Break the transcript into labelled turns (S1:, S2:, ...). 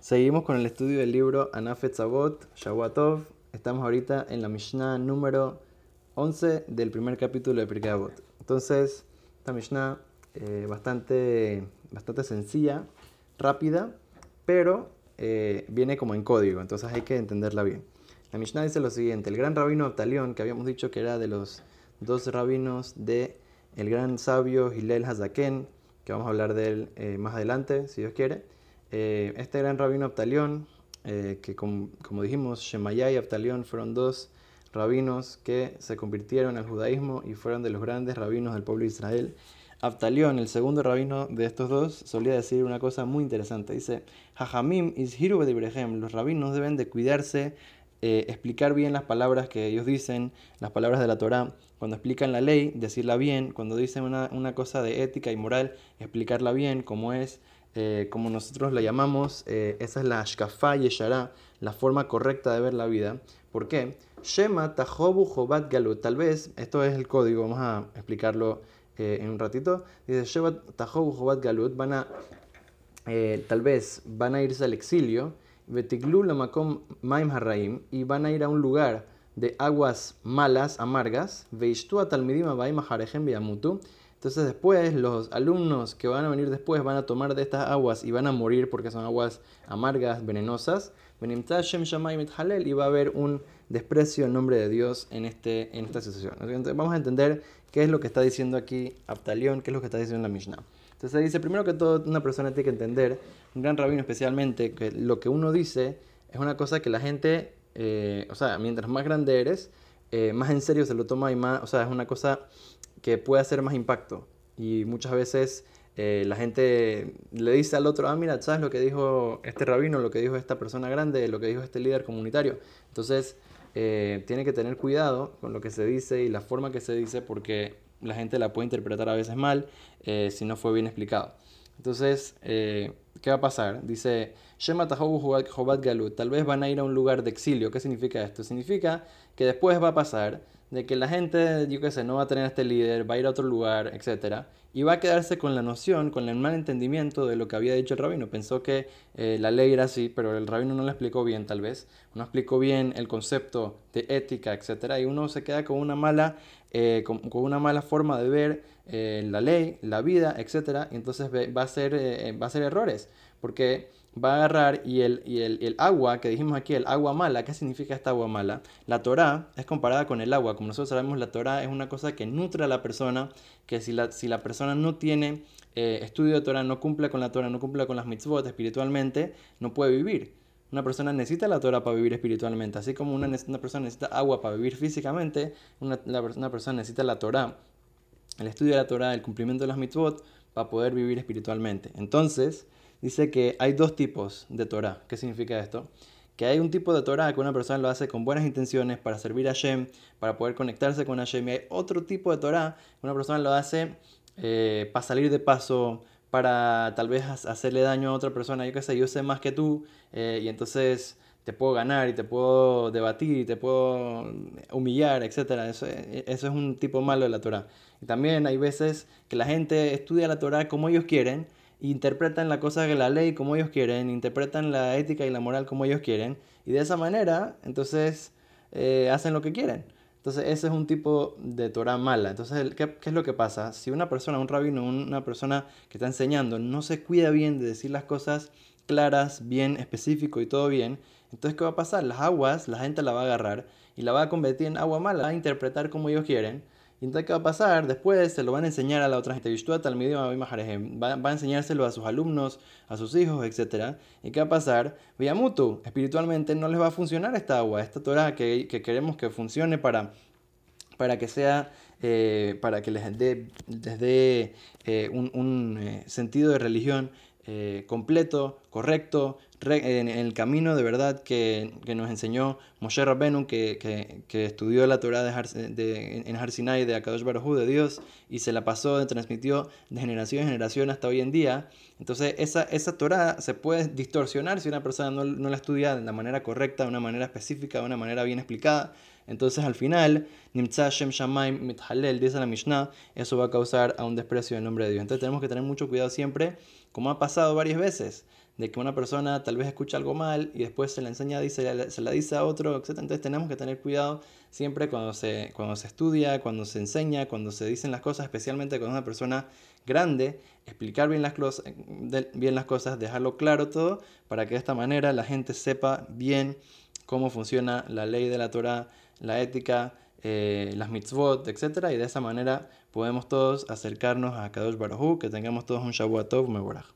S1: Seguimos con el estudio del libro Anafet Zabot, Shavuatov. Estamos ahorita en la Mishnah número 11 del primer capítulo de Pirkei Avot. Entonces, esta Mishnah eh, bastante, bastante sencilla, rápida, pero eh, viene como en código, entonces hay que entenderla bien. La Mishnah dice lo siguiente, el gran rabino Abtalión, que habíamos dicho que era de los dos rabinos de el gran sabio Hillel Hazaken, que vamos a hablar de él eh, más adelante, si Dios quiere. Eh, este gran rabino Abtalión, eh, que como, dijimos, Shemayá y Abtalión fueron dos rabinos que se convirtieron al judaísmo y fueron de los grandes rabinos del pueblo de Israel. Abtalión, el segundo rabino de estos dos, solía decir una cosa muy interesante. Dice, Jajamim is hiru los rabinos deben de cuidarse eh, explicar bien las palabras que ellos dicen, las palabras de la Torah. Cuando explican la ley, decirla bien. Cuando dicen una, cosa de ética y moral, explicarla bien, como es, eh, como nosotros la llamamos. Eh, esa es la Ashkafa Yeshara, la forma correcta de ver la vida. ¿Por qué? Shema Tahobu Jobat Galut. Tal vez, esto es el código, vamos a explicarlo en un ratito. Dice Shema Tahobu Jobat Galut. Van a, tal vez, van a irse al exilio Maim Harraim, y van a ir a un lugar de aguas malas, amargas, entonces después los alumnos que van a venir después van a tomar de estas aguas y van a morir porque son aguas amargas, venenosas. Y va a haber un desprecio en nombre de Dios en, este, en esta situación. Entonces vamos a entender qué es lo que está diciendo aquí Abtalión, qué es lo que está diciendo la Mishnah. Entonces dice, primero que todo, una persona tiene que entender, un gran rabino especialmente, que lo que uno dice es una cosa que la gente, eh, o sea, mientras más grande eres, eh, más en serio se lo toma y más, o sea, es una cosa que puede hacer más impacto. Y muchas veces eh, la gente le dice al otro, ah, mira, ¿sabes lo que dijo este rabino, lo que dijo esta persona grande, lo que dijo este líder comunitario? Entonces, tiene que tener cuidado con lo que se dice y la forma que se dice porque la gente la puede interpretar a veces mal eh, si no fue bien explicado. Entonces, eh, ¿qué va a pasar? Dice, Galut, tal vez van a ir a un lugar de exilio. ¿Qué significa esto? Significa que después va a pasar de que la gente, yo qué sé, no va a tener este líder, va a ir a otro lugar, etc. Y va a quedarse con la noción, con el mal entendimiento de lo que había dicho el rabino. Pensó que eh, la ley era así, pero el rabino no lo explicó bien tal vez. No explicó bien el concepto de ética, etc. Y uno se queda con una mala, eh, con, una mala forma de ver eh, la ley, la vida, etc. Y entonces va a, hacer, va a hacer errores. Porque va a agarrar y, el, y el, agua que dijimos aquí, el agua mala, ¿qué significa esta agua mala? La Torah es comparada con el agua. Como nosotros sabemos, la Torah es una cosa que nutre a la persona, que si la, si la persona no tiene eh, estudio de Torah, no cumple con la Torah, no cumple con las mitzvot espiritualmente, no puede vivir. Una persona necesita la Torah para vivir espiritualmente, así como una, una persona necesita agua para vivir físicamente, una, una persona necesita la Torah, el estudio de la Torah, el cumplimiento de las mitzvot, para poder vivir espiritualmente. Entonces, dice que hay dos tipos de Torah. ¿Qué significa esto? Que hay un tipo de Torah que una persona lo hace con buenas intenciones para servir a Hashem, para poder conectarse con Hashem. Y hay otro tipo de Torah que una persona lo hace eh, para salir de paso, para tal vez hacerle daño a otra persona. Yo qué sé, yo sé más que tú eh, y entonces te puedo ganar y te puedo debatir y te puedo humillar, etc. Eso, eso es un tipo malo de la Torah. Y también hay veces que la gente estudia la Torah como ellos quieren interpretan la cosa de la ley como ellos quieren, interpretan la ética y la moral como ellos quieren, y de esa manera, entonces, eh, hacen lo que quieren. Entonces, ese es un tipo de Torah mala. Entonces, ¿qué, ¿qué, es lo que pasa? Si una persona, un rabino, una persona que está enseñando, no se cuida bien de decir las cosas claras, bien específico y todo bien, entonces, ¿qué va a pasar? Las aguas, la gente la va a agarrar y la va a convertir en agua mala, va a interpretar como ellos quieren y entonces, ¿qué va a pasar? Después se lo van a enseñar a la otra gente. Va, a enseñárselo a sus alumnos, a sus hijos, etc. ¿Y qué va a pasar? Viamutu, espiritualmente no les va a funcionar esta agua, esta Torah que, que queremos que funcione para, para que sea eh, para que les dé, eh, un, un eh, sentido de religión completo, correcto, en el camino de verdad que, nos enseñó Moshe Rabbenu, que, estudió la Torah de, de, en Har Sinai de Akadosh Baruj de Dios y se la pasó, transmitió de generación en generación hasta hoy en día. Entonces esa, esa Torah se puede distorsionar si una persona no, la estudia de la manera correcta, de una manera específica, de una manera bien explicada. Entonces al final, Nimtza Shem Shamaim Mithalel, dice la Mishnah, eso va a causar a un desprecio del nombre de Dios. Entonces tenemos que tener mucho cuidado siempre, como ha pasado varias veces de que una persona tal vez escucha algo mal y después se la enseña, dice, se la dice a otro, etc. Entonces tenemos que tener cuidado siempre cuando se, cuando se estudia, cuando se enseña, cuando se dicen las cosas, especialmente con una persona grande, explicar bien las, bien las cosas, dejarlo claro todo, para que de esta manera la gente sepa bien cómo funciona la ley de la Torah, la ética, eh, las mitzvot, etc. Y de esa manera podemos todos acercarnos a Kadosh Baruj que tengamos todos un Shavuot Tov Mevorach.